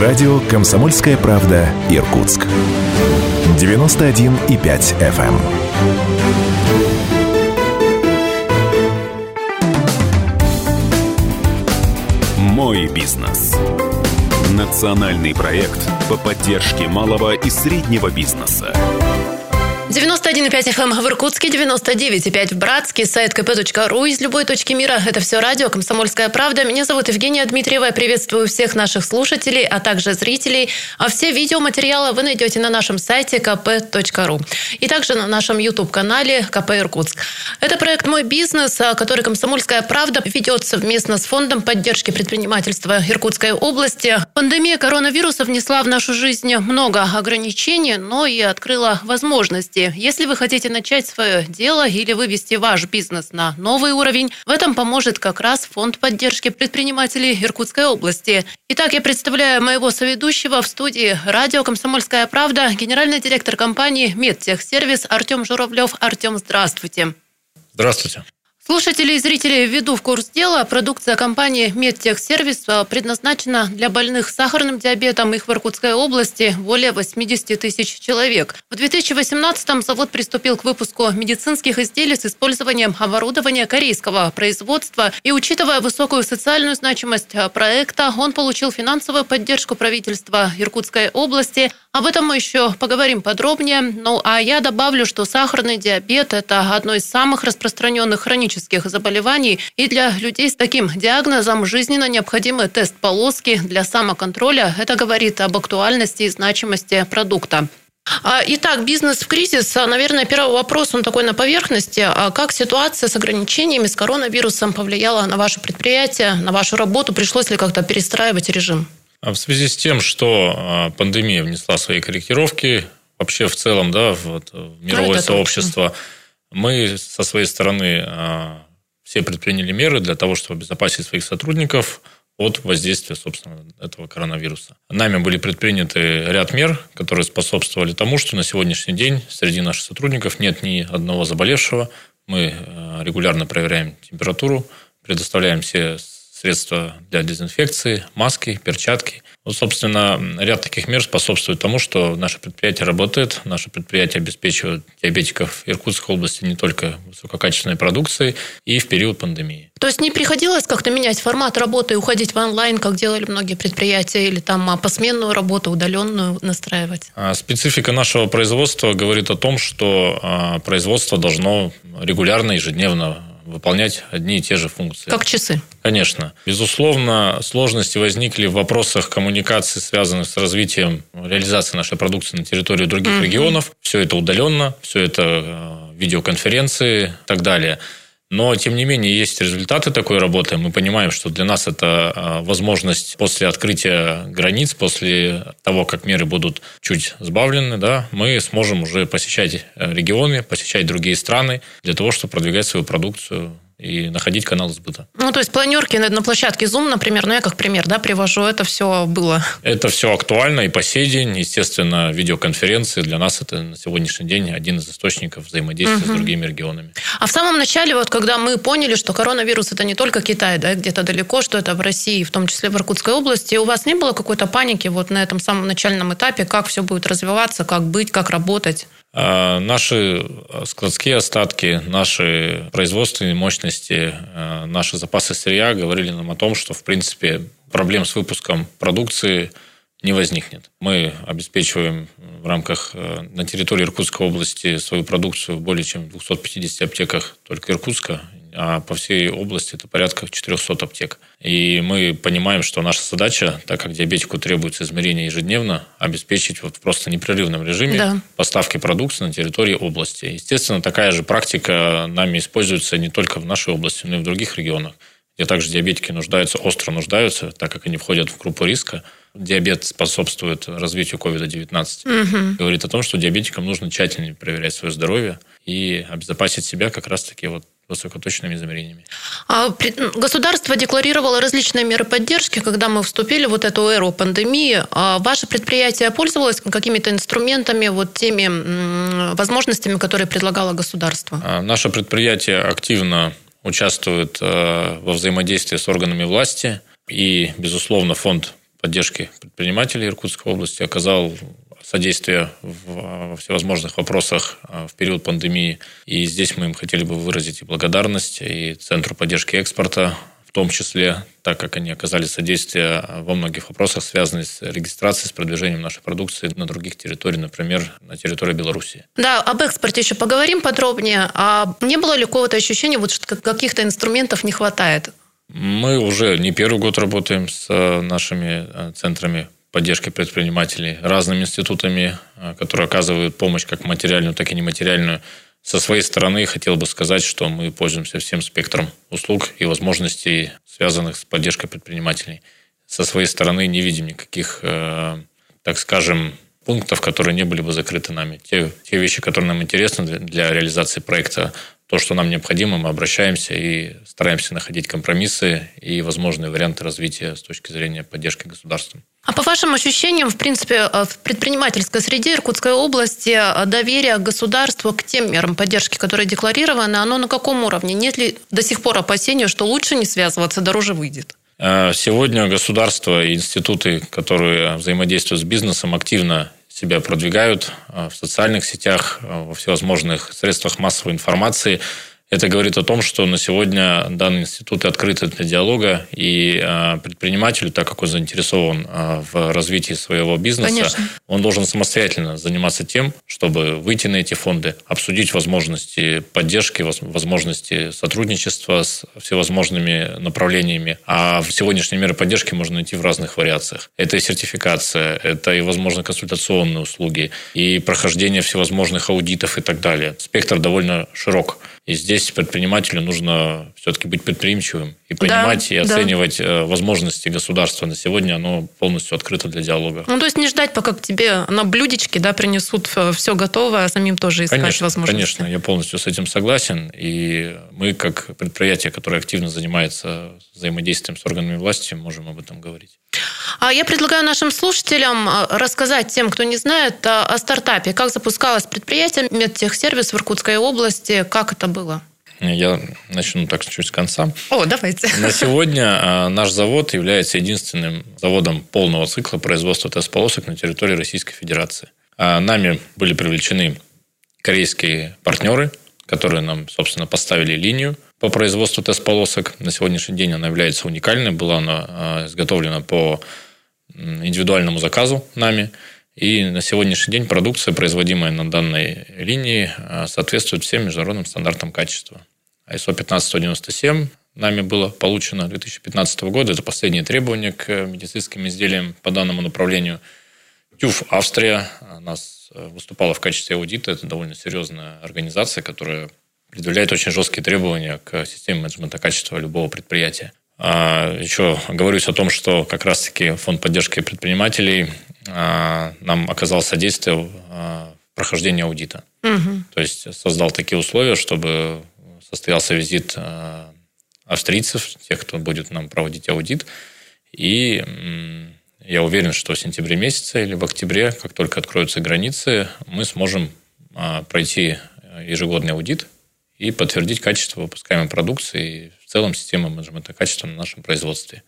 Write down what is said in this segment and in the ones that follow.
Радио «Комсомольская правда» Иркутск. 91,5 FM. Мой бизнес. Национальный проект по поддержке малого и среднего бизнеса. 91,5 FM в Иркутске, 99,5 в Братске, сайт kp.ru из любой точки мира. Это все радио «Комсомольская правда». Меня зовут Евгения Дмитриева. Я приветствую всех наших слушателей, а также зрителей. А все видеоматериалы вы найдете на нашем сайте kp.ru и также на нашем YouTube-канале КП Иркутск. Это проект «Мой бизнес», а, который «Комсомольская правда» ведет совместно с Фондом поддержки предпринимательства Иркутской области. Пандемия коронавируса внесла в нашу жизнь много ограничений, но и открыла возможности возможности. Если вы хотите начать свое дело или вывести ваш бизнес на новый уровень, в этом поможет как раз Фонд поддержки предпринимателей Иркутской области. Итак, я представляю моего соведущего в студии радио «Комсомольская правда», генеральный директор компании «Медтехсервис» Артем Журавлев. Артем, здравствуйте. Здравствуйте. Слушатели и зрители введу в курс дела. Продукция компании «Медтехсервис» предназначена для больных сахарным диабетом. Их в Иркутской области более 80 тысяч человек. В 2018-м завод приступил к выпуску медицинских изделий с использованием оборудования корейского производства. И учитывая высокую социальную значимость э, проекта, он получил финансовую поддержку правительства Иркутской области. Об этом мы еще поговорим подробнее. Ну, а я добавлю, что сахарный диабет – это одно из самых распространенных хронических хронических заболеваний. И для людей с таким диагнозом жизненно необходимый тест полоски для самоконтроля. Это говорит об актуальности и значимости продукта. А, итак, бизнес в кризис. А, наверное, первый вопрос, он такой на поверхности. А как ситуация с ограничениями, с коронавирусом повлияла на ваше предприятие, на вашу работу? Пришлось ли как-то перестраивать режим? В связи с тем, что пандемия внесла свои корректировки, вообще в целом, да, в, в мировое ну, сообщество, точно. Мы со своей стороны а, все предприняли меры для того, чтобы обезопасить своих сотрудников от воздействия, собственно, этого коронавируса. Нами были предприняты ряд мер, которые способствовали тому, что на сегодняшний день среди наших сотрудников нет ни одного заболевшего. Мы а, регулярно проверяем температуру, предоставляем все средства для дезинфекции, маски, перчатки. Вот, собственно, ряд таких мер способствует тому, что наше предприятие работает, наше предприятие обеспечивает диабетиков Иркутской области не только высококачественной продукцией и в период пандемии. То есть не приходилось как-то менять формат работы и уходить в онлайн, как делали многие предприятия, или там а, посменную работу, удаленную настраивать? А, специфика нашего производства говорит о том, что а, производство должно регулярно, ежедневно выполнять одни и те же функции. Как часы? Конечно. Безусловно, сложности возникли в вопросах коммуникации, связанных с развитием реализации нашей продукции на территории других mm-hmm. регионов. Все это удаленно, все это э, видеоконференции и так далее. Но, тем не менее, есть результаты такой работы. Мы понимаем, что для нас это а, возможность после открытия границ, после того, как меры будут чуть сбавлены, да, мы сможем уже посещать э, регионы, посещать другие страны для того, чтобы продвигать свою продукцию и находить канал сбыта. Ну, то есть планерки на, на площадке Zoom, например, ну, я как пример, да, привожу, это все было. Это все актуально и по сей день. Естественно, видеоконференции для нас это на сегодняшний день один из источников взаимодействия угу. с другими регионами. А в самом начале, вот когда мы поняли, что коронавирус это не только Китай, да, где-то далеко, что это в России, в том числе в Иркутской области, у вас не было какой-то паники вот на этом самом начальном этапе, как все будет развиваться, как быть, как работать? А, наши складские остатки, наши производственные мощности, а, наши запасы сырья говорили нам о том, что, в принципе, проблем с выпуском продукции не возникнет. Мы обеспечиваем в рамках а, на территории Иркутской области свою продукцию в более чем в 250 аптеках только Иркутска а по всей области это порядка 400 аптек. И мы понимаем, что наша задача, так как диабетику требуется измерение ежедневно, обеспечить вот в просто непрерывном режиме да. поставки продукции на территории области. Естественно, такая же практика нами используется не только в нашей области, но и в других регионах, где также диабетики нуждаются, остро нуждаются, так как они входят в группу риска. Диабет способствует развитию COVID-19. Угу. Говорит о том, что диабетикам нужно тщательнее проверять свое здоровье и обезопасить себя как раз-таки вот высокоточными измерениями. А государство декларировало различные меры поддержки, когда мы вступили в вот эту эру пандемии. А ваше предприятие пользовалось какими-то инструментами, вот теми возможностями, которые предлагало государство? А наше предприятие активно участвует э, во взаимодействии с органами власти. И, безусловно, фонд поддержки предпринимателей Иркутской области, оказал содействие в всевозможных вопросах в период пандемии. И здесь мы им хотели бы выразить и благодарность и Центру поддержки экспорта том числе, так как они оказали содействие во многих вопросах, связанных с регистрацией, с продвижением нашей продукции на других территориях, например, на территории Беларуси. Да, об экспорте еще поговорим подробнее. А не было ли какого-то ощущения, вот, что каких-то инструментов не хватает? Мы уже не первый год работаем с э, нашими э, центрами поддержки предпринимателей, разными институтами, э, которые оказывают помощь как материальную, так и нематериальную со своей стороны хотел бы сказать, что мы пользуемся всем спектром услуг и возможностей, связанных с поддержкой предпринимателей. Со своей стороны не видим никаких, э, так скажем, пунктов, которые не были бы закрыты нами. Те, те вещи, которые нам интересны для реализации проекта, то, что нам необходимо, мы обращаемся и стараемся находить компромиссы и возможные варианты развития с точки зрения поддержки государством. А по вашим ощущениям, в принципе, э, в предпринимательской среде Иркутской области э, доверие государству к тем мерам поддержки, которые декларированы, оно на каком уровне? Нет ли до сих пор опасения, что лучше не связываться, дороже выйдет? Э, сегодня государство и институты, которые взаимодействуют с бизнесом, активно себя продвигают в социальных сетях, во всевозможных средствах массовой информации – это говорит о том, что на сегодня данные институты открыты для диалога, и а, предпринимателю, так как он заинтересован а, в развитии своего бизнеса, Конечно. он должен самостоятельно заниматься тем, чтобы выйти на эти фонды, обсудить возможности поддержки, возможности сотрудничества с всевозможными направлениями. А в сегодняшние меры поддержки можно найти в разных вариациях. Это и сертификация, это и, возможно, консультационные услуги, и прохождение всевозможных аудитов и так далее. Спектр довольно широк. И здесь предпринимателю нужно все-таки быть предприимчивым и понимать да, и оценивать да. Э, возможности государства. На сегодня оно полностью открыто для диалога. Ну, то есть не ждать, пока к тебе на блюдечке да, принесут все готовое, а самим тоже искать конечно, возможности. Конечно, я полностью с этим согласен. И мы, как предприятие, которое активно занимается взаимодействием с органами власти, можем об этом говорить. А я предлагаю нашим слушателям э, рассказать тем, кто не знает, о стартапе. Как запускалось предприятие Медтехсервис в Иркутской области, как это было? Я начну так чуть с конца. О, давайте. На сегодня а, наш завод является единственным заводом полного цикла производства тест-полосок на территории Российской Федерации. А, нами были привлечены корейские партнеры, которые нам, собственно, поставили линию по производству тест-полосок. На сегодняшний день она является уникальной. Была она а, изготовлена по индивидуальному заказу нами. И на сегодняшний день продукция, производимая на данной линии, а, соответствует всем международным стандартам качества. ISO 15197 нами было получено 2015 года. Это последние требования к медицинским изделиям по данному направлению. ТЮФ Австрия нас э, выступала в качестве аудита. Это довольно серьезная организация, которая предъявляет очень жесткие требования к системе менеджмента качества любого предприятия. А, еще говорюсь о том, что как раз-таки фонд поддержки предпринимателей а, нам оказал содействие а, в прохождении аудита. Угу. То есть создал такие условия, чтобы состоялся визит а, австрийцев, тех, кто будет нам проводить аудит. И я уверен, что в сентябре месяце или в октябре, как только откроются границы, мы сможем пройти ежегодный аудит и подтвердить качество выпускаемой продукции и в целом систему менеджмента качества на нашем производстве.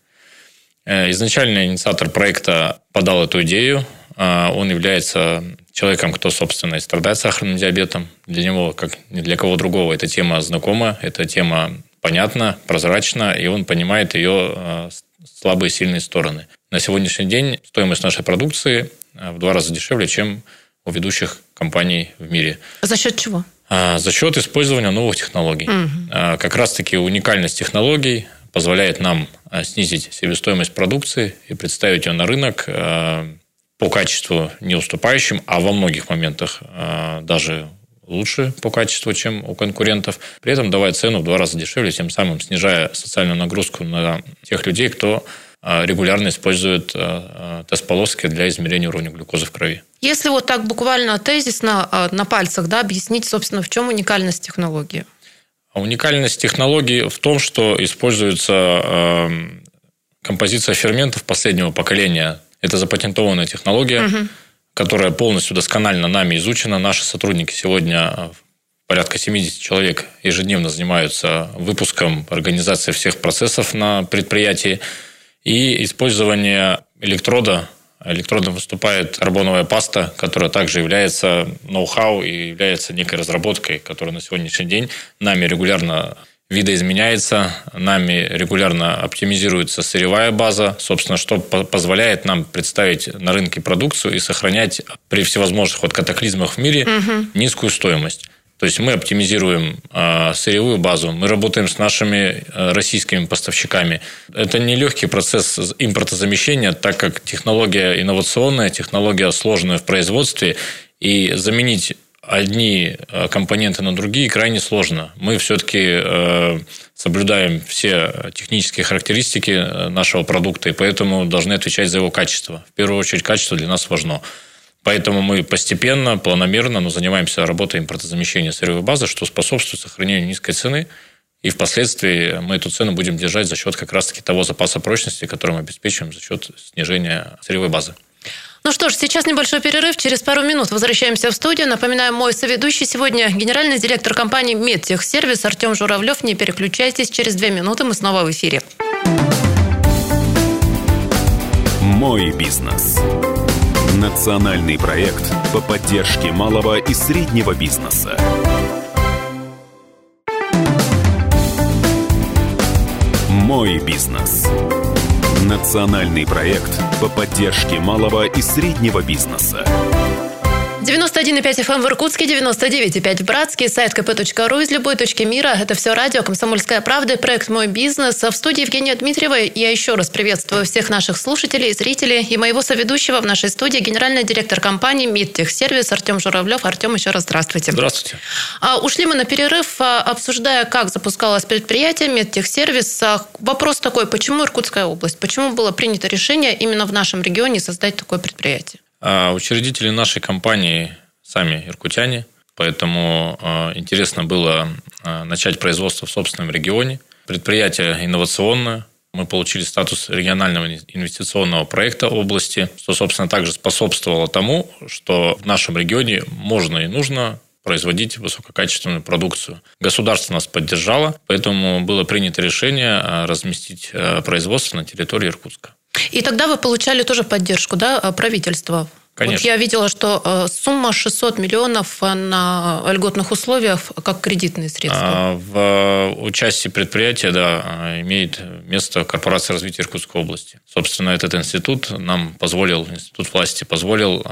Э, изначально инициатор проекта подал эту идею. Э, он является человеком, кто, собственно, и страдает сахарным диабетом. Для него, как ни для кого другого, эта тема знакома, эта тема понятна, прозрачна, и он понимает ее э, слабые и сильные стороны. На сегодняшний день стоимость нашей продукции в два раза дешевле, чем у ведущих компаний в мире. За счет чего? За счет использования новых технологий. Угу. Как раз-таки уникальность технологий позволяет нам Э, снизить себестоимость продукции и представить ее на рынок по качеству не уступающим, а во многих моментах даже лучше по качеству, чем у конкурентов, при этом давая цену в два раза дешевле, тем самым снижая социальную нагрузку на тех людей, кто регулярно использует тест-полоски для измерения уровня глюкозы в крови. Если вот так буквально тезисно на пальцах да, объяснить, собственно, в чем уникальность технологии? А уникальность технологии в том, что используется композиция ферментов последнего поколения. Это запатентованная технология, угу. которая полностью досконально нами изучена. Наши сотрудники сегодня порядка 70 человек ежедневно занимаются выпуском, организацией всех процессов на предприятии. И использование электрода электродом выступает карбоновая паста, которая также является ноу-хау и является некой разработкой, которая на сегодняшний день нами регулярно видоизменяется, нами регулярно оптимизируется сырьевая база, собственно, что позволяет нам представить на рынке продукцию и сохранять при всевозможных вот катаклизмах в мире угу. низкую стоимость. То есть мы оптимизируем э, сырьевую базу, мы работаем с нашими э, российскими поставщиками. Это не легкий процесс импортозамещения, так как технология инновационная, технология сложная в производстве, и заменить одни э, компоненты на другие крайне сложно. Мы все-таки соблюдаем все технические характеристики нашего продукта, и поэтому должны отвечать за его качество. В первую очередь, качество для нас важно. Поэтому мы постепенно, планомерно но занимаемся работой импортозамещения сырьевой базы, что способствует сохранению низкой цены. И впоследствии мы эту цену будем держать за счет как раз-таки того запаса прочности, который мы обеспечиваем за счет снижения сырьевой базы. Ну что ж, сейчас небольшой перерыв. Через пару минут возвращаемся в студию. Напоминаю, мой соведущий сегодня генеральный директор компании «Медтехсервис» Артем Журавлев. Не переключайтесь, через две минуты мы снова в эфире. Мой бизнес. Национальный проект по поддержке малого и среднего бизнеса. Мой бизнес. Национальный проект по поддержке малого и среднего бизнеса. 91,5 FM в Иркутске, 99,5 в Братске, сайт kp.ru из любой точки мира. Это все радио «Комсомольская правда», проект «Мой бизнес». В студии Евгения Дмитриева я еще раз приветствую всех наших слушателей, зрителей и моего соведущего в нашей студии, генеральный директор компании «Мидтехсервис» Артем Журавлев. Артем, еще раз здравствуйте. Здравствуйте. А, ушли мы на перерыв, а, обсуждая, как запускалось предприятие «Медтехсервис». А, вопрос такой, почему Иркутская область? Почему было принято решение именно в нашем регионе создать такое предприятие? А учредители нашей компании сами иркутяне, поэтому а, интересно было а, начать производство в собственном регионе. Предприятие инновационное, мы получили статус регионального инвестиционного проекта области, что, собственно, также способствовало тому, что в нашем регионе можно и нужно производить высококачественную продукцию. Государство нас поддержало, поэтому было принято решение разместить производство на территории Иркутска. И тогда вы получали тоже поддержку да, э, правительства? Конечно. Вот я видела, что э, сумма 600 миллионов на льготных условиях как кредитные средства. А, в э, участии предприятия да, имеет место Корпорация развития Иркутской области. Собственно, этот институт нам позволил, институт власти позволил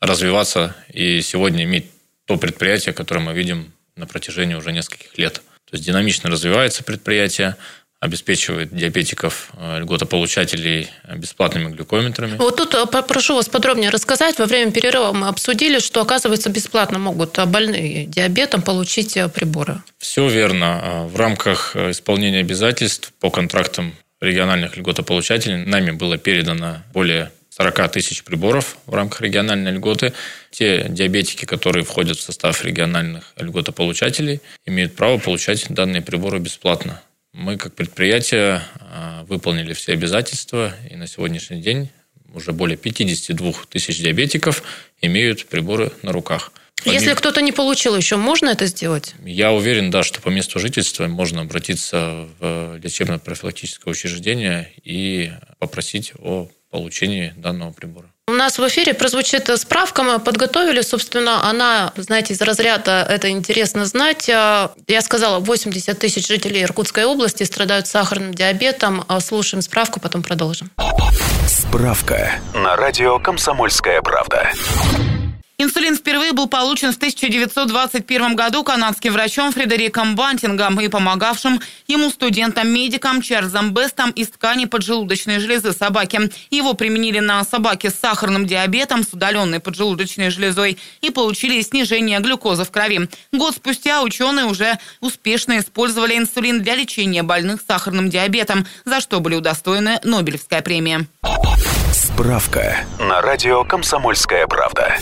развиваться и сегодня иметь то предприятие, которое мы видим на протяжении уже нескольких лет. То есть динамично развивается предприятие, обеспечивает диабетиков, э, льготополучателей бесплатными глюкометрами. Вот тут э, прошу вас подробнее рассказать. Во время перерыва мы обсудили, что, оказывается, бесплатно могут больные диабетом получить э, приборы. Все верно. В рамках исполнения обязательств по контрактам региональных льготополучателей нами было передано более 40 тысяч приборов в рамках региональной льготы. Те диабетики, которые входят в состав региональных льготополучателей, имеют право получать данные приборы бесплатно. Мы, как предприятие, а, выполнили все обязательства, и на сегодняшний день уже более 52 тысяч диабетиков имеют приборы на руках. Помимо... Если кто-то не получил еще, можно это сделать? Я уверен, да, что по месту жительства можно обратиться в лечебно-профилактическое учреждение и попросить о получении данного прибора. У нас в эфире прозвучит справка, мы подготовили, собственно, она, знаете, из разряда «это интересно знать». Я сказала, 80 тысяч жителей Иркутской области страдают сахарным диабетом. Слушаем справку, потом продолжим. Справка на радио «Комсомольская правда». Инсулин впервые был получен в 1921 году канадским врачом Фредериком Бантингом и помогавшим ему студентам-медикам Чарльзом Бестом из ткани поджелудочной железы собаки. Его применили на собаке с сахарным диабетом, с удаленной поджелудочной железой и получили снижение глюкозы в крови. Год спустя ученые уже успешно использовали инсулин для лечения больных сахарным диабетом, за что были удостоены Нобелевская премия. Справка на радио «Комсомольская правда».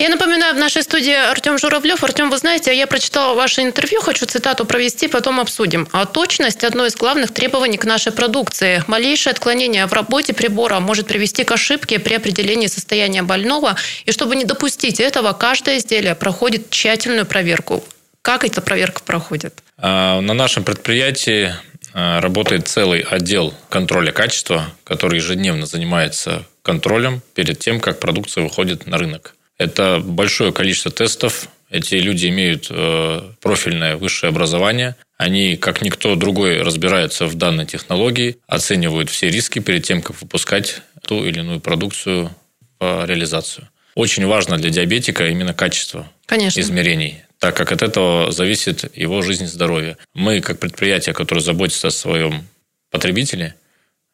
Я напоминаю, в нашей студии Артем Журавлев. Артем, вы знаете, я прочитала ваше интервью, хочу цитату провести, потом обсудим. А точность – одно из главных требований к нашей продукции. Малейшее отклонение в работе прибора может привести к ошибке при определении состояния больного. И чтобы не допустить этого, каждое изделие проходит тщательную проверку. Как эта проверка проходит? А, на нашем предприятии работает целый отдел контроля качества, который ежедневно занимается контролем перед тем, как продукция выходит на рынок. Это большое количество тестов. Эти люди имеют э, профильное высшее образование. Они, как никто другой, разбираются в данной технологии, оценивают все риски перед тем, как выпускать ту или иную продукцию в реализацию. Очень важно для диабетика именно качество Конечно. измерений, так как от этого зависит его жизнь и здоровье. Мы, как предприятие, которое заботится о своем потребителе,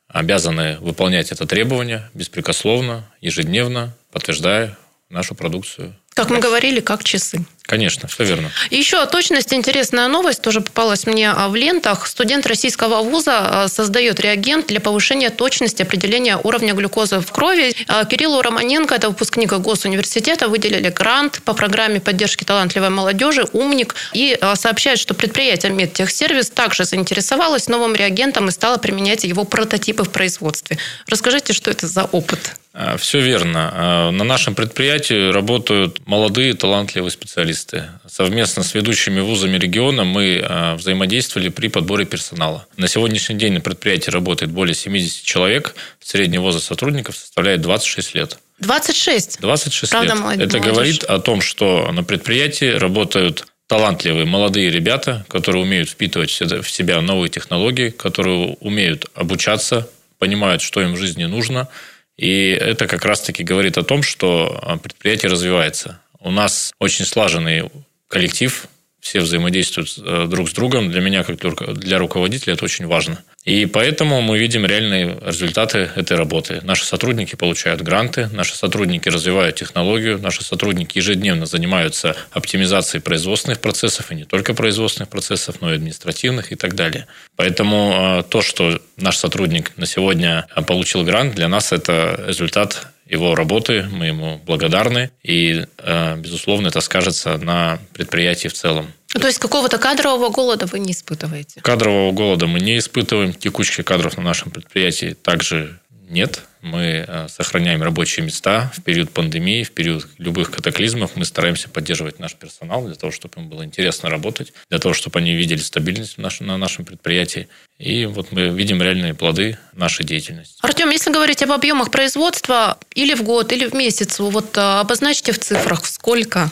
обязаны выполнять это требование беспрекословно, ежедневно, подтверждая нашу продукцию. Как мы говорили, как часы. Конечно, все верно. Еще о точности интересная новость тоже попалась мне а, в лентах. Студент российского вуза а, создает реагент для повышения точности определения уровня глюкозы в крови. А, Кириллу Романенко, это выпускник Госуниверситета, выделили грант по программе поддержки талантливой молодежи «Умник» и сообщает, что предприятие «Медтехсервис» также заинтересовалось новым реагентом и стало применять его прототипы в производстве. Расскажите, что это за опыт? Все верно. На нашем предприятии работают молодые талантливые специалисты. Совместно с ведущими вузами региона мы а, взаимодействовали при подборе персонала. На сегодняшний день на предприятии работает более 70 человек. Средний возраст сотрудников составляет 26 лет. 26? 26 Правда, лет. Молодежь. Это говорит о том, что на предприятии работают талантливые молодые ребята, которые умеют впитывать в себя новые технологии, которые умеют обучаться, понимают, что им в жизни нужно – и это как раз-таки говорит о том, что а, предприятие развивается. У нас очень слаженный коллектив, все взаимодействуют э, друг с другом. Для меня, как для руководителя, это очень важно. И поэтому мы видим реальные результаты этой работы. Наши сотрудники получают гранты, наши сотрудники развивают технологию, наши сотрудники ежедневно занимаются оптимизацией производственных процессов, и не только производственных процессов, но и административных и так далее. Поэтому э, то, что наш сотрудник на сегодня получил грант, для нас это результат его работы, мы ему благодарны, и, э, безусловно, это скажется на предприятии в целом. Ну, то есть какого-то кадрового голода вы не испытываете? Кадрового голода мы не испытываем. Текучки кадров на нашем предприятии также нет. Мы э, сохраняем рабочие места в период пандемии, в период любых катаклизмов. Мы стараемся поддерживать наш персонал для того, чтобы им было интересно работать, для того, чтобы они видели стабильность на нашем предприятии. И вот мы видим реальные плоды нашей деятельности. Артем, если говорить об объемах производства или в год, или в месяц, вот э, обозначьте в цифрах, сколько?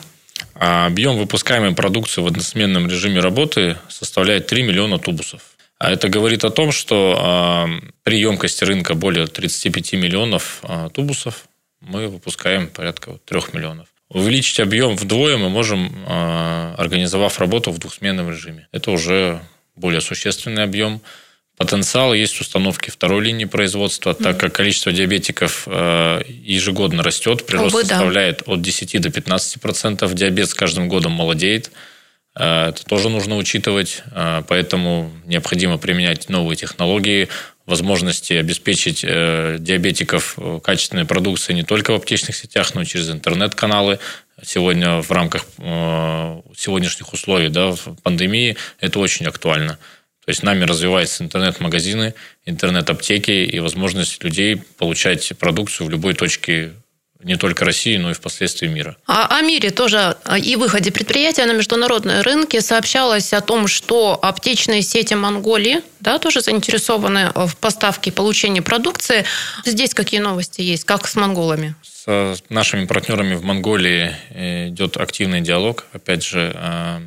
А объем выпускаемой продукции в односменном режиме работы составляет 3 миллиона тубусов. А это говорит о том, что а, при емкости рынка более 35 миллионов а, тубусов мы выпускаем порядка 3 миллионов. Увеличить объем вдвое мы можем, организовав работу в двухсменном режиме. Это уже более существенный объем. Потенциал есть установки второй линии производства, так как количество диабетиков ежегодно растет, прирост Увы, составляет от 10 до 15 процентов. Диабет с каждым годом молодеет. Э, это тоже нужно учитывать, э, поэтому необходимо применять новые технологии, возможности обеспечить э, диабетиков качественной продукцией не только в аптечных сетях, но и через интернет-каналы. Сегодня в рамках сегодняшних условий да, в пандемии это очень актуально. То есть нами развиваются интернет-магазины, интернет-аптеки и возможность людей получать продукцию в любой точке не только России, но и впоследствии мира. А о мире тоже и выходе предприятия на международные рынки сообщалось о том, что аптечные сети Монголии да, тоже заинтересованы в поставке и получении продукции. Здесь какие новости есть? Как с монголами? С нашими партнерами в Монголии э, идет активный диалог. Опять же, э,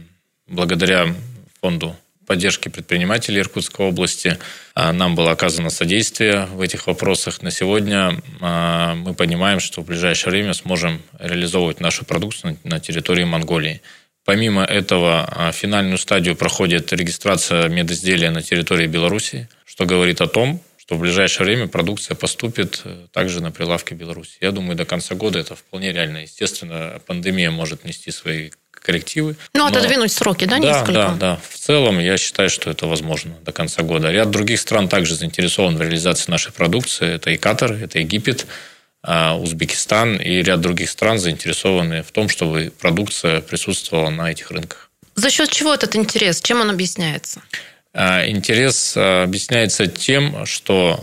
благодаря фонду поддержки предпринимателей Иркутской области. А, нам было оказано содействие в этих вопросах. На сегодня а, мы понимаем, что в ближайшее время сможем реализовывать нашу продукцию на территории Монголии. Помимо этого, а, финальную стадию проходит регистрация медизделия на территории Беларуси, что говорит о том, что в ближайшее время продукция поступит э, также на прилавки Беларуси. Я думаю, до конца года это вполне реально. Естественно, пандемия может нести свои коррективы. Ну, отодвинуть но... сроки, да, да несколько? Да, да. В целом, я считаю, что это возможно до конца года. Ряд других стран также заинтересован в реализации нашей продукции. Это и Катар, это Египет, а, Узбекистан и ряд других стран заинтересованы в том, чтобы продукция присутствовала на этих рынках. За счет чего этот интерес? Чем он объясняется? А, интерес а, объясняется тем, что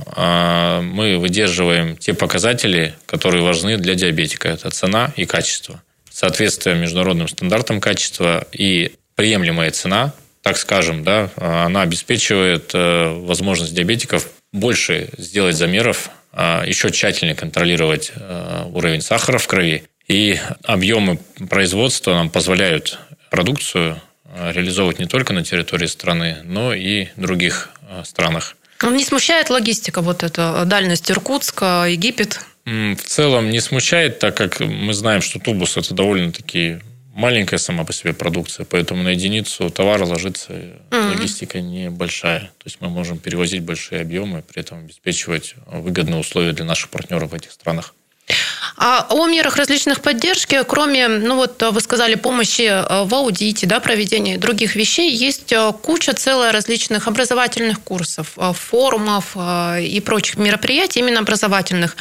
мы выдерживаем те показатели, которые важны для диабетика. Это цена и качество соответствие международным стандартам качества и приемлемая цена так скажем, да, она обеспечивает э, возможность диабетиков больше сделать замеров, а, еще тщательнее контролировать э, уровень сахара в крови. И объемы производства нам позволяют продукцию э, реализовывать не только на территории страны, но и других странах. Не смущает логистика вот эта дальность Иркутска, Египет? В целом не смущает, так как мы знаем, что тубус – это довольно-таки маленькая сама по себе продукция, поэтому на единицу товара ложится mm-hmm. логистика небольшая. То есть мы можем перевозить большие объемы, при этом обеспечивать выгодные условия для наших партнеров в этих странах. А о мерах различных поддержки, кроме, ну вот вы сказали, помощи э, в аудите, да, проведении других вещей, есть э, куча целая различных образовательных курсов, форумов и прочих мероприятий, именно образовательных.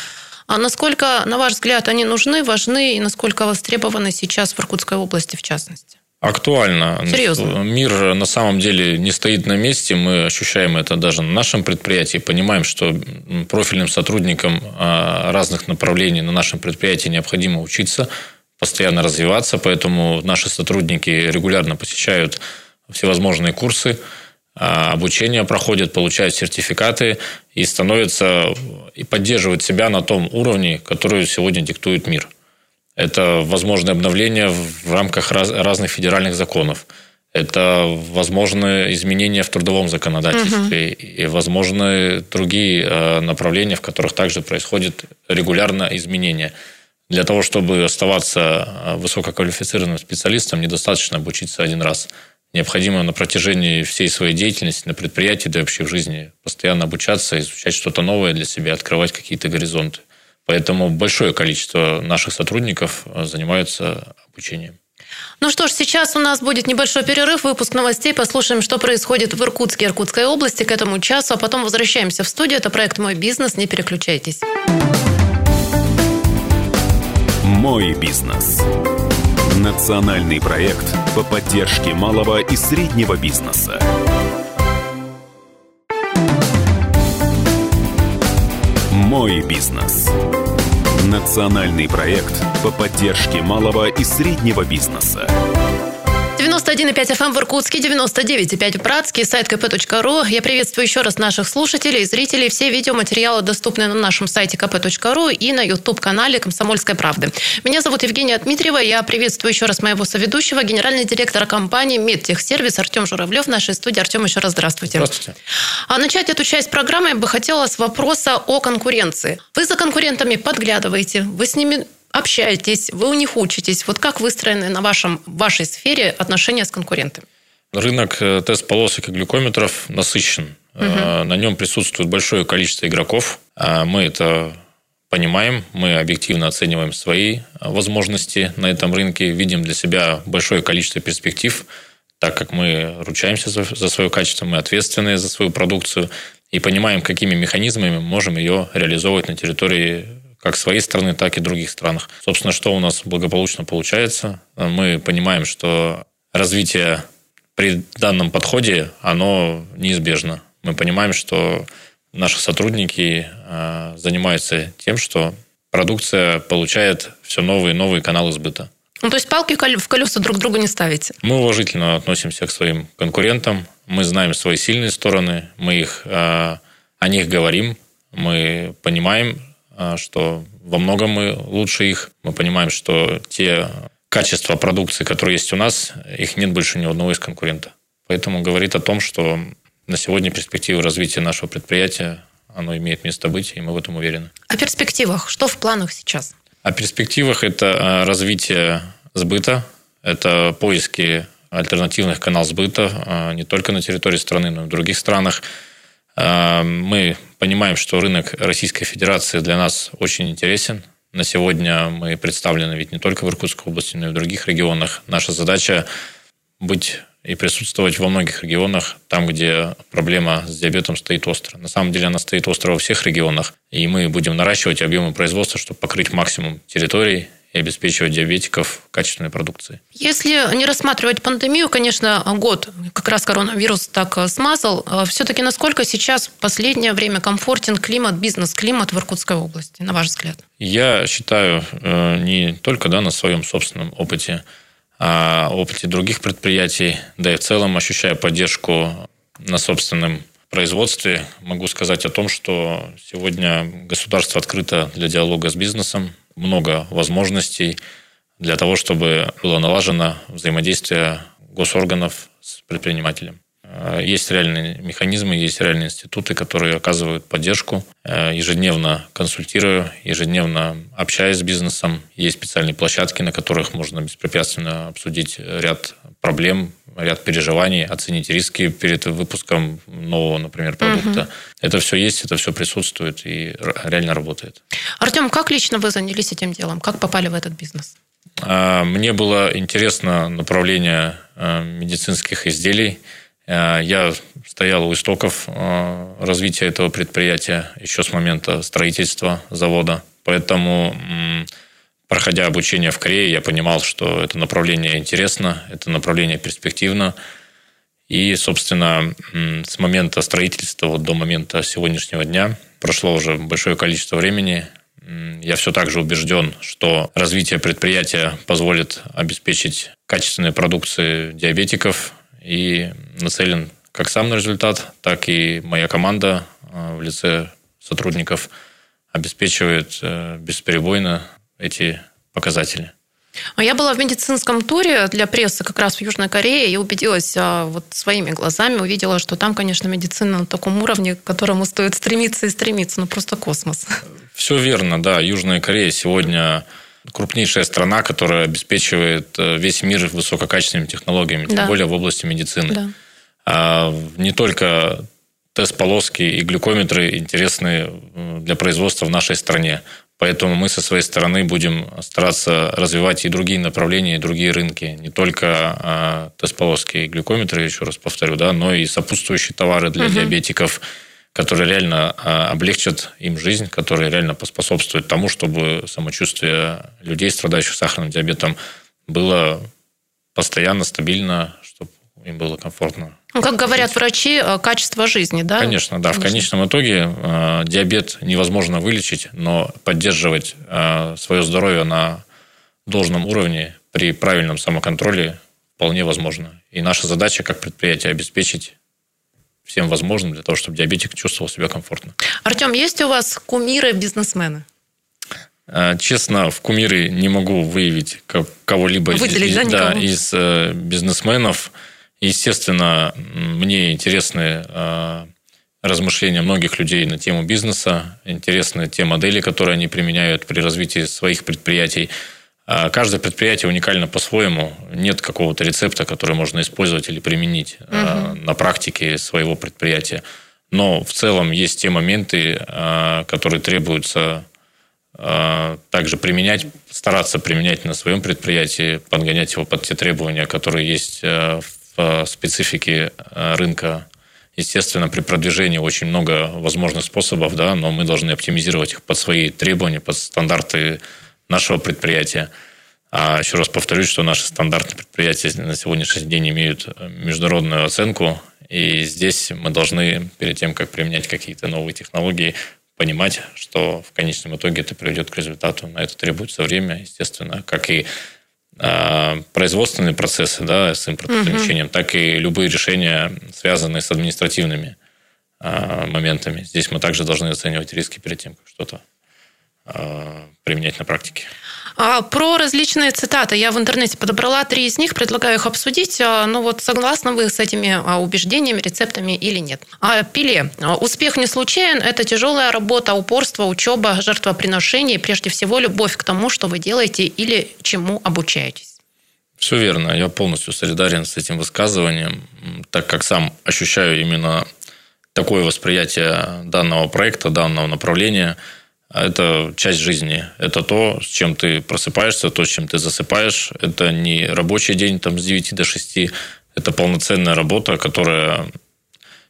А насколько, на ваш взгляд, они нужны, важны и насколько востребованы сейчас в Иркутской области в частности? Актуально. Серьезно? Мир на самом деле не стоит на месте. Мы ощущаем это даже на нашем предприятии. Понимаем, что профильным сотрудникам а, разных направлений на нашем предприятии необходимо учиться, постоянно развиваться. Поэтому наши сотрудники регулярно посещают всевозможные курсы, а, обучение проходят, получают сертификаты и становятся и поддерживают себя на том уровне, который сегодня диктует мир. Это возможное обновление в рамках раз, разных федеральных законов. Это возможные изменения в трудовом законодательстве угу. и возможны другие а, направления, в которых также происходит регулярно изменения. Для того, чтобы оставаться а, высококвалифицированным специалистом, недостаточно обучиться один раз – необходимо на протяжении всей своей деятельности на предприятии, да и вообще в жизни постоянно обучаться, изучать что-то новое для себя, открывать какие-то горизонты. Поэтому большое количество наших сотрудников э, занимаются обучением. Ну что ж, сейчас у нас будет небольшой перерыв, выпуск новостей. Послушаем, что происходит в Иркутске, Иркутской области к этому часу, а потом возвращаемся в студию. Это проект «Мой бизнес». Не переключайтесь. «Мой бизнес». Национальный проект по поддержке малого и среднего бизнеса. Мой бизнес. Национальный проект по поддержке малого и среднего бизнеса. 91,5 FM в Иркутске, 99,5 в Братске, сайт kp.ru. Я приветствую еще раз наших слушателей, зрителей. Все видеоматериалы доступны на нашем сайте kp.ru и на YouTube-канале «Комсомольская правда». Меня зовут Евгения Дмитриева. Я приветствую еще раз моего соведущего, генеральный директор компании «Медтехсервис» Артем Журавлев в нашей студии. Артем, еще раз здравствуйте. Здравствуйте. А начать эту часть программы я бы хотела с вопроса о конкуренции. Вы за конкурентами подглядываете, вы с ними общаетесь, вы у них учитесь. Вот как выстроены на вашем, вашей сфере отношения с конкурентами? Рынок э, тест-полосок и глюкометров насыщен. Угу. На нем присутствует большое количество игроков. А мы это понимаем, мы объективно оцениваем свои возможности на этом рынке, видим для себя большое количество перспектив, так как мы ручаемся за, за свое качество, мы ответственны за свою продукцию и понимаем, какими механизмами мы можем ее реализовывать на территории как своей страны, так и других странах. Собственно, что у нас благополучно получается? Мы понимаем, что развитие при данном подходе, оно неизбежно. Мы понимаем, что наши сотрудники э, занимаются тем, что продукция получает все новые и новые каналы сбыта. Ну, то есть палки в колеса друг другу не ставите? Мы уважительно относимся к своим конкурентам. Мы знаем свои сильные стороны, мы их, э, о них говорим, мы понимаем, а, что во многом мы лучше их. Мы понимаем, что те качества продукции, которые есть у нас, их нет больше ни у одного из конкурента. Поэтому говорит о том, что на сегодня перспективы развития нашего предприятия, оно имеет место быть, и мы в этом уверены. О перспективах. Что в планах сейчас? О перспективах это а, развитие сбыта, это поиски альтернативных каналов сбыта а, не только на территории страны, но и в других странах. Мы понимаем, что рынок Российской Федерации для нас очень интересен. На сегодня мы представлены ведь не только в Иркутской области, но и в других регионах. Наша задача быть и присутствовать во многих регионах, там, где проблема с диабетом стоит остро. На самом деле она стоит остро во всех регионах, и мы будем наращивать объемы производства, чтобы покрыть максимум территорий и обеспечивать диабетиков качественной продукцией. Если не рассматривать пандемию, конечно, год как раз коронавирус так э, смазал. Э, Все-таки насколько сейчас в последнее время комфортен климат, бизнес-климат в Иркутской области, на ваш взгляд? Я считаю, э, не только да, на своем собственном опыте, о опыте других предприятий, да и в целом ощущая поддержку на собственном производстве, могу сказать о том, что сегодня государство открыто для диалога с бизнесом, много возможностей для того, чтобы было налажено взаимодействие госорганов с предпринимателем. Э, есть реальные механизмы, есть реальные институты, которые оказывают поддержку. Э, ежедневно консультирую, ежедневно общаюсь с бизнесом. Есть специальные площадки, на которых можно беспрепятственно обсудить ряд проблем, ряд переживаний, оценить риски перед выпуском нового, например, продукта. Угу. Это все есть, это все присутствует и реально работает. Артем, как лично вы занялись этим делом? Как попали в этот бизнес? Э, мне было интересно направление медицинских изделий – Э, я стоял у истоков э, развития этого предприятия еще с момента строительства завода. Поэтому, проходя обучение в Корее, я понимал, что это направление интересно, это направление перспективно. И, собственно, с момента строительства вот до момента сегодняшнего дня прошло уже большое количество времени. Я все так же убежден, что развитие предприятия позволит обеспечить качественной продукции диабетиков, и нацелен как сам на результат, так и моя команда э, в лице сотрудников обеспечивает э, бесперебойно эти показатели. А я была в медицинском туре для прессы как раз в Южной Корее и убедилась а, вот своими глазами, увидела, что там, конечно, медицина на таком уровне, к которому стоит стремиться и стремиться, ну просто космос. Все верно, да. Южная Корея сегодня крупнейшая страна, которая обеспечивает э, весь мир высококачественными технологиями, тем да. более в области медицины. Да. А не только тест-полоски и глюкометры интересны для производства в нашей стране. Поэтому мы со своей стороны будем стараться развивать и другие направления, и другие рынки. Не только а, тест-полоски и глюкометры, еще раз повторю, да, но и сопутствующие товары для угу. диабетиков – которые реально а, облегчат им жизнь, которые реально поспособствуют тому, чтобы самочувствие людей, страдающих сахарным диабетом, было постоянно, стабильно, чтобы им было комфортно. Ну, как говорят врачи, э, качество жизни, да? Конечно, да. Конечно. В конечном итоге э, диабет невозможно вылечить, но поддерживать э, свое здоровье на должном уровне при правильном самоконтроле вполне возможно. И наша задача как предприятие обеспечить всем возможным для того, чтобы диабетик чувствовал себя комфортно. Артем, есть у вас кумиры-бизнесмены? А, честно, в кумиры не могу выявить кого-либо Выделить, из, да, да, из э, бизнесменов. Естественно, мне интересны э, размышления многих людей на тему бизнеса, интересны те модели, которые они применяют при развитии своих предприятий. А каждое предприятие уникально по-своему. Нет какого-то рецепта, который можно использовать или применить угу. на практике своего предприятия. Но в целом есть те моменты, а, которые требуются также применять, стараться применять на своем предприятии, подгонять его под те требования, которые есть в специфике рынка. Естественно, при продвижении очень много возможных способов, да, но мы должны оптимизировать их под свои требования, под стандарты нашего предприятия. А еще раз повторюсь, что наши стандартные предприятия на сегодняшний день имеют э, международную оценку, и здесь мы должны, перед тем, как применять какие-то новые технологии, понимать, что в конечном итоге это приведет к результату. На это требуется время, естественно, как и э, производственные процессы да, с импортозамещением, угу. так и любые решения, связанные с административными э, моментами. Здесь мы также должны оценивать риски перед тем, как что-то Э, применять на практике. А, про различные цитаты. Я в интернете подобрала три из них, предлагаю их обсудить. А, ну вот согласны вы с этими а, убеждениями, рецептами или нет? Пиле. Успех не случайен. Это тяжелая работа, упорство, учеба, жертвоприношение и прежде всего любовь к тому, что вы делаете или чему обучаетесь. Все верно. Я полностью солидарен с этим высказыванием, так как сам ощущаю именно такое восприятие данного проекта, данного направления – это часть жизни. Это то, с чем ты просыпаешься, то, с чем ты засыпаешь. Это не рабочий день там, с 9 до 6. Это полноценная работа, которая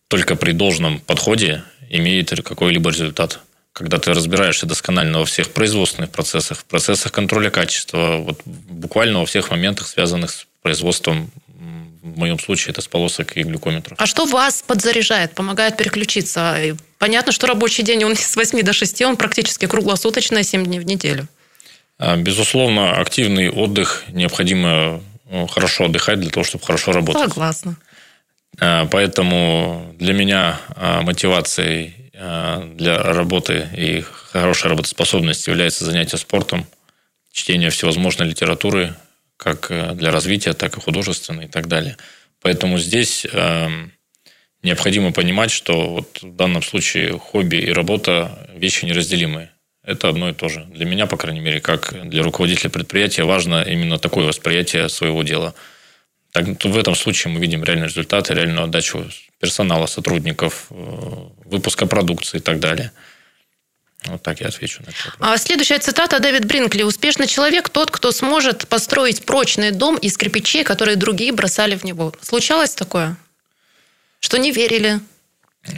только при должном подходе имеет какой-либо результат. Когда ты разбираешься досконально во всех производственных процессах, в процессах контроля качества, вот буквально во всех моментах, связанных с производством в моем случае это с полосок и глюкометров. А что вас подзаряжает, помогает переключиться? Понятно, что рабочий день он с 8 до 6, он практически круглосуточно, 7 дней в неделю. А, безусловно, активный отдых, необходимое ну, хорошо отдыхать для того, чтобы хорошо работать. Согласна. Э, поэтому для меня э, мотивацией для работы и хорошей работоспособности является занятие спортом, чтение всевозможной литературы, как для развития, так и художественной и так далее. Поэтому здесь необходимо понимать, что вот в данном случае хобби и работа – вещи неразделимые. Это одно и то же. Для меня, по крайней мере, как для руководителя предприятия, важно именно такое восприятие своего дела. Так, в этом случае мы видим реальные результаты, реальную отдачу персонала, сотрудников, э, выпуска продукции и так далее. Вот так я отвечу на это. А следующая цитата Дэвид Бринкли. «Успешный человек – тот, кто сможет построить прочный дом из кирпичей, которые другие бросали в него». Случалось такое? Что не верили?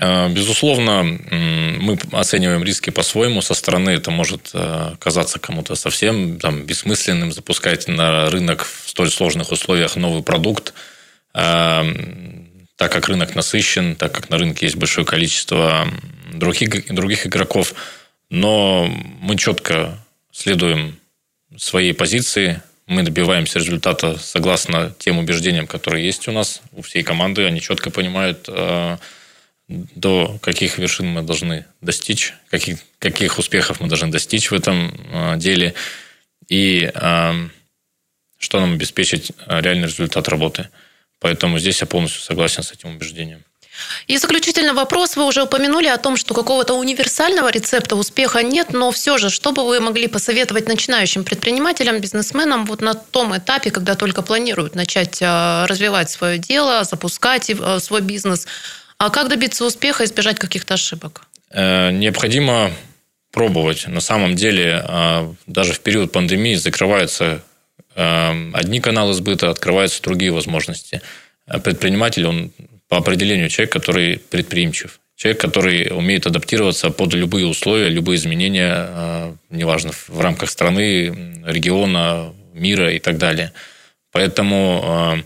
А, безусловно, мы оцениваем риски по-своему. Со стороны это может э, казаться кому-то совсем там, бессмысленным запускать на рынок в столь сложных условиях новый продукт. А, так как рынок насыщен, так как на рынке есть большое количество других, других игроков. Но мы четко следуем своей позиции, мы добиваемся результата согласно тем убеждениям, которые есть у нас, у всей команды. Они четко понимают, э, до каких вершин мы должны достичь, каких, каких успехов мы должны достичь в этом э, деле, и э, что нам обеспечить реальный результат работы. Поэтому здесь я полностью согласен с этим убеждением. И заключительный вопрос. Вы уже упомянули о том, что какого-то универсального рецепта успеха нет, но все же, что бы вы могли посоветовать начинающим предпринимателям, бизнесменам вот на том этапе, когда только планируют начать э, развивать свое дело, запускать э, свой бизнес? А как добиться успеха и избежать каких-то ошибок? Э, необходимо пробовать. На самом деле, даже в период пандемии закрываются одни каналы сбыта, открываются другие возможности. Предприниматель, он по определению человек, который предприимчив. Человек, который умеет адаптироваться под любые условия, любые изменения, а, неважно, в рамках страны, региона, мира и так далее. Поэтому а,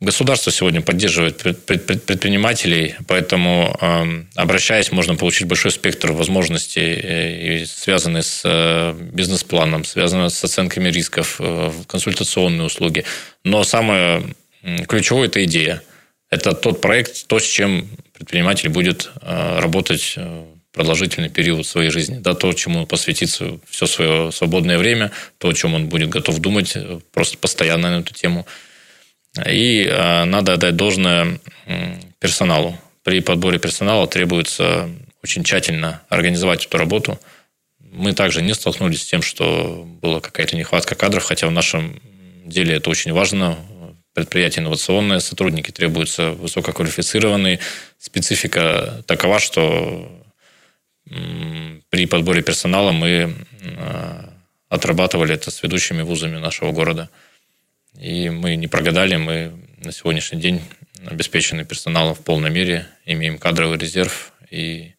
государство сегодня поддерживает предпринимателей, поэтому, а, обращаясь, можно получить большой спектр возможностей, э, связанные с э, бизнес-планом, связанные с оценками рисков, э, консультационные услуги. Но самое ключевое – это идея – это тот проект, то, с чем предприниматель будет э, работать э, продолжительный период своей жизни. Да, то, чему посвятится все свое свободное время, то, о чем он будет готов думать э, просто постоянно на эту тему. И надо отдать должное персоналу. При подборе персонала требуется очень тщательно организовать эту работу. Мы также не столкнулись с тем, что была какая-то нехватка кадров, хотя в нашем деле это очень важно предприятие инновационное, сотрудники требуются высококвалифицированные. Специфика такова, что при подборе персонала мы отрабатывали это с ведущими вузами нашего города. И мы не прогадали, мы на сегодняшний день обеспечены персоналом в полной мере, имеем кадровый резерв, и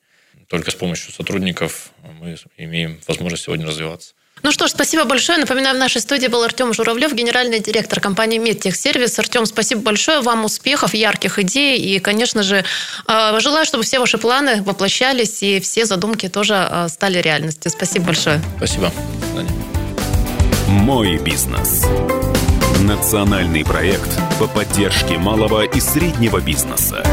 только с помощью сотрудников мы имеем возможность сегодня развиваться. Ну что ж, спасибо большое. Напоминаю, в нашей студии был Артем Журавлев, генеральный директор компании Медтехсервис. Артем, спасибо большое. Вам успехов, ярких идей. И, конечно же, э, желаю, чтобы все ваши планы воплощались и все задумки тоже э, стали реальностью. Спасибо большое. Спасибо. Мой бизнес. Национальный проект по поддержке малого и среднего бизнеса.